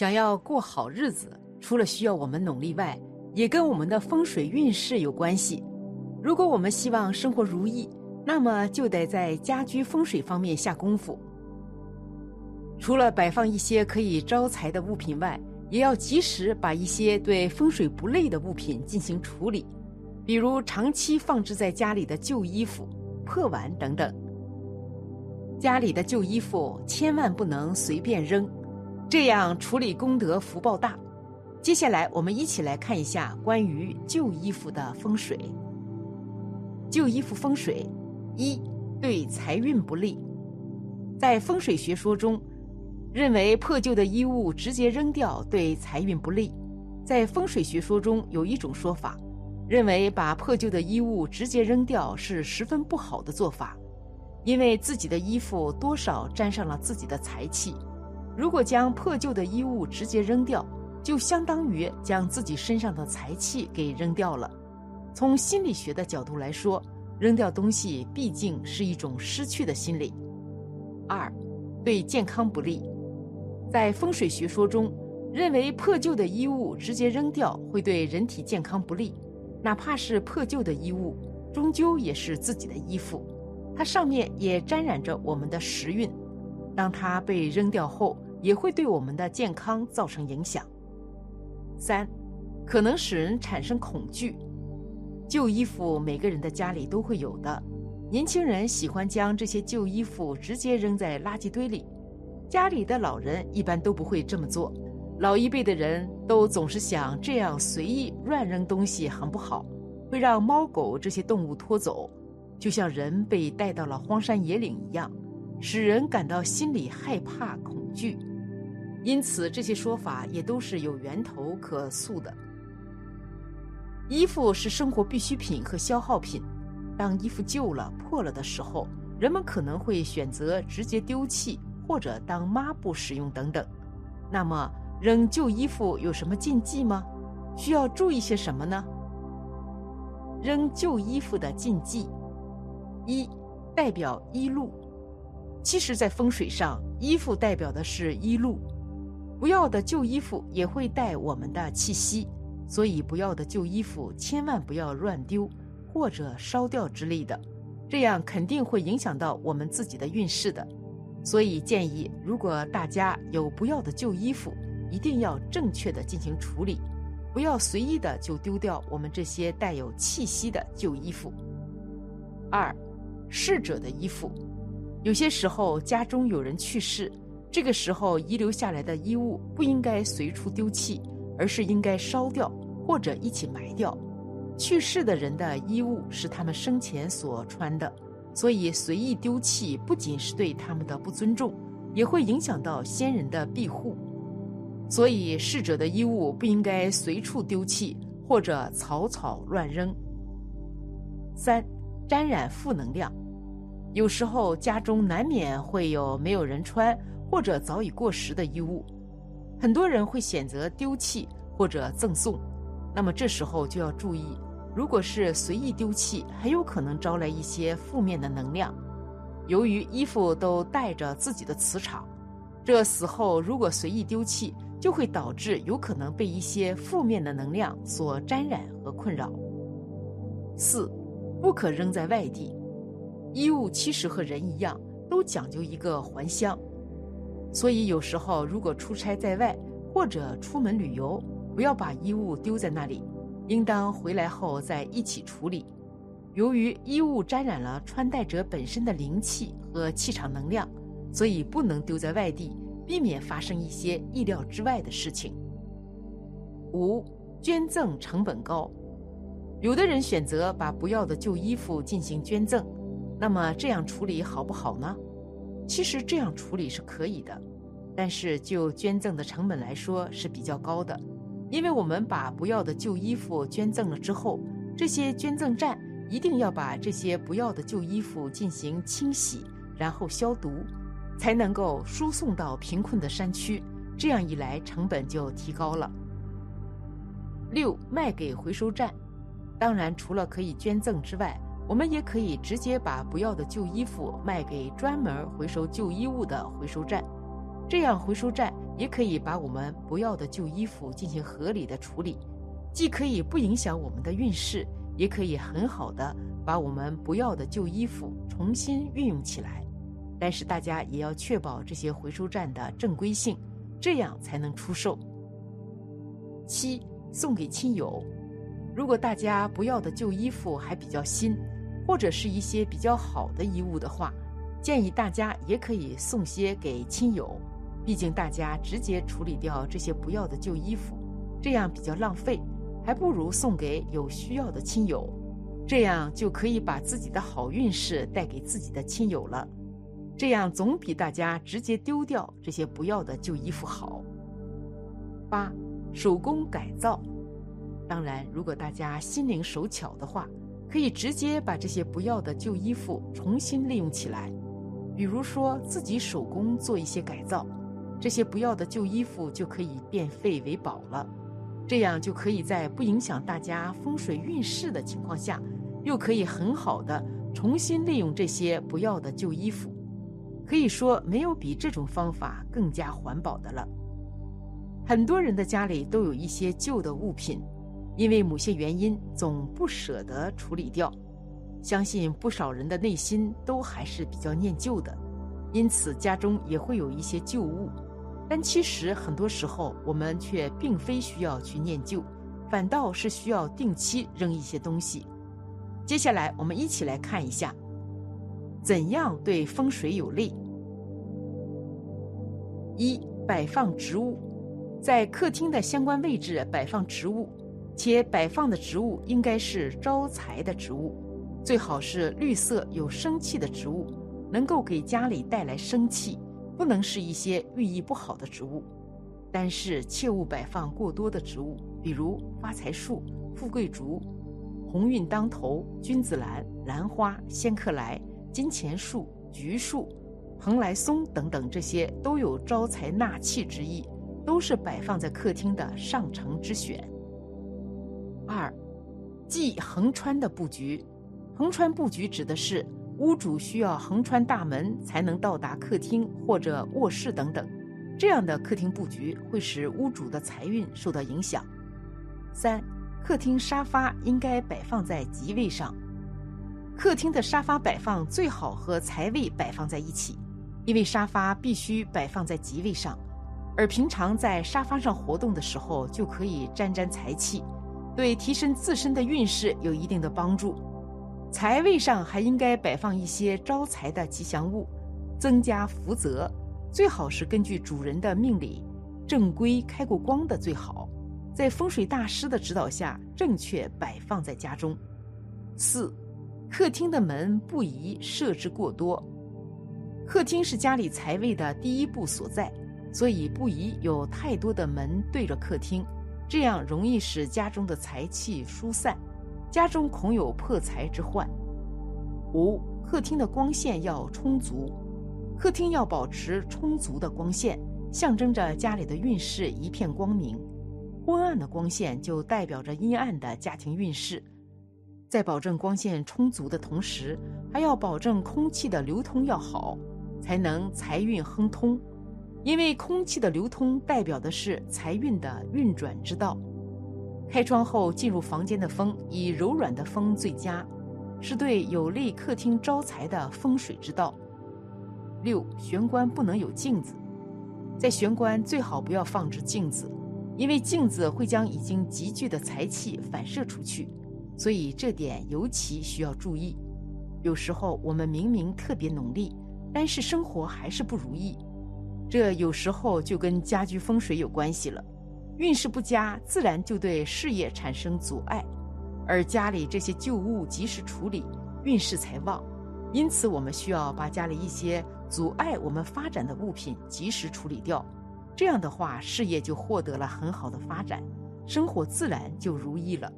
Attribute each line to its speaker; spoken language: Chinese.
Speaker 1: 想要过好日子，除了需要我们努力外，也跟我们的风水运势有关系。如果我们希望生活如意，那么就得在家居风水方面下功夫。除了摆放一些可以招财的物品外，也要及时把一些对风水不利的物品进行处理，比如长期放置在家里的旧衣服、破碗等等。家里的旧衣服千万不能随便扔。这样处理功德福报大。接下来，我们一起来看一下关于旧衣服的风水。旧衣服风水，一对财运不利。在风水学说中，认为破旧的衣物直接扔掉对财运不利。在风水学说中，有一种说法，认为把破旧的衣物直接扔掉是十分不好的做法，因为自己的衣服多少沾上了自己的财气。如果将破旧的衣物直接扔掉，就相当于将自己身上的财气给扔掉了。从心理学的角度来说，扔掉东西毕竟是一种失去的心理。二，对健康不利。在风水学说中，认为破旧的衣物直接扔掉会对人体健康不利。哪怕是破旧的衣物，终究也是自己的衣服，它上面也沾染着我们的时运。当它被扔掉后，也会对我们的健康造成影响。三，可能使人产生恐惧。旧衣服每个人的家里都会有的，年轻人喜欢将这些旧衣服直接扔在垃圾堆里，家里的老人一般都不会这么做。老一辈的人都总是想这样随意乱扔东西很不好，会让猫狗这些动物拖走，就像人被带到了荒山野岭一样。使人感到心里害怕、恐惧，因此这些说法也都是有源头可溯的。衣服是生活必需品和消耗品，当衣服旧了、破了的时候，人们可能会选择直接丢弃或者当抹布使用等等。那么，扔旧衣服有什么禁忌吗？需要注意些什么呢？扔旧衣服的禁忌：一、代表衣禄。其实，在风水上，衣服代表的是衣禄，不要的旧衣服也会带我们的气息，所以不要的旧衣服千万不要乱丢或者烧掉之类的，这样肯定会影响到我们自己的运势的。所以建议，如果大家有不要的旧衣服，一定要正确的进行处理，不要随意的就丢掉我们这些带有气息的旧衣服。二，逝者的衣服。有些时候，家中有人去世，这个时候遗留下来的衣物不应该随处丢弃，而是应该烧掉或者一起埋掉。去世的人的衣物是他们生前所穿的，所以随意丢弃不仅是对他们的不尊重，也会影响到先人的庇护。所以逝者的衣物不应该随处丢弃或者草草乱扔。三，沾染负能量。有时候家中难免会有没有人穿或者早已过时的衣物，很多人会选择丢弃或者赠送。那么这时候就要注意，如果是随意丢弃，很有可能招来一些负面的能量。由于衣服都带着自己的磁场，这死后如果随意丢弃，就会导致有可能被一些负面的能量所沾染和困扰。四，不可扔在外地。衣物其实和人一样，都讲究一个还乡，所以有时候如果出差在外或者出门旅游，不要把衣物丢在那里，应当回来后再一起处理。由于衣物沾染了穿戴者本身的灵气和气场能量，所以不能丢在外地，避免发生一些意料之外的事情。五、捐赠成本高，有的人选择把不要的旧衣服进行捐赠。那么这样处理好不好呢？其实这样处理是可以的，但是就捐赠的成本来说是比较高的，因为我们把不要的旧衣服捐赠了之后，这些捐赠站一定要把这些不要的旧衣服进行清洗，然后消毒，才能够输送到贫困的山区。这样一来，成本就提高了。六卖给回收站，当然除了可以捐赠之外。我们也可以直接把不要的旧衣服卖给专门回收旧衣物的回收站，这样回收站也可以把我们不要的旧衣服进行合理的处理，既可以不影响我们的运势，也可以很好的把我们不要的旧衣服重新运用起来。但是大家也要确保这些回收站的正规性，这样才能出售。七，送给亲友。如果大家不要的旧衣服还比较新，或者是一些比较好的衣物的话，建议大家也可以送些给亲友。毕竟大家直接处理掉这些不要的旧衣服，这样比较浪费，还不如送给有需要的亲友，这样就可以把自己的好运势带给自己的亲友了。这样总比大家直接丢掉这些不要的旧衣服好。八，手工改造。当然，如果大家心灵手巧的话，可以直接把这些不要的旧衣服重新利用起来，比如说自己手工做一些改造，这些不要的旧衣服就可以变废为宝了。这样就可以在不影响大家风水运势的情况下，又可以很好的重新利用这些不要的旧衣服。可以说，没有比这种方法更加环保的了。很多人的家里都有一些旧的物品，因为某些原因总不舍得处理掉。相信不少人的内心都还是比较念旧的，因此家中也会有一些旧物。但其实很多时候，我们却并非需要去念旧，反倒是需要定期扔一些东西。接下来，我们一起来看一下。怎样对风水有利？一、摆放植物，在客厅的相关位置摆放植物，且摆放的植物应该是招财的植物，最好是绿色有生气的植物，能够给家里带来生气，不能是一些寓意不好的植物。但是切勿摆放过多的植物，比如发财树、富贵竹、鸿运当头、君子兰、兰花、仙客来。金钱树、橘树、蓬莱松等等，这些都有招财纳气之意，都是摆放在客厅的上乘之选。二，忌横穿的布局。横穿布局指的是屋主需要横穿大门才能到达客厅或者卧室等等，这样的客厅布局会使屋主的财运受到影响。三，客厅沙发应该摆放在吉位上。客厅的沙发摆放最好和财位摆放在一起，因为沙发必须摆放在吉位上，而平常在沙发上活动的时候就可以沾沾财气，对提升自身的运势有一定的帮助。财位上还应该摆放一些招财的吉祥物，增加福泽，最好是根据主人的命理，正规开过光的最好，在风水大师的指导下正确摆放在家中。四。客厅的门不宜设置过多，客厅是家里财位的第一步所在，所以不宜有太多的门对着客厅，这样容易使家中的财气疏散，家中恐有破财之患。五、客厅的光线要充足，客厅要保持充足的光线，象征着家里的运势一片光明。昏暗的光线就代表着阴暗的家庭运势。在保证光线充足的同时，还要保证空气的流通要好，才能财运亨通。因为空气的流通代表的是财运的运转之道。开窗后进入房间的风以柔软的风最佳，是对有利客厅招财的风水之道。六，玄关不能有镜子，在玄关最好不要放置镜子，因为镜子会将已经集聚的财气反射出去。所以这点尤其需要注意。有时候我们明明特别努力，但是生活还是不如意，这有时候就跟家居风水有关系了。运势不佳，自然就对事业产生阻碍，而家里这些旧物及时处理，运势才旺。因此，我们需要把家里一些阻碍我们发展的物品及时处理掉。这样的话，事业就获得了很好的发展，生活自然就如意了。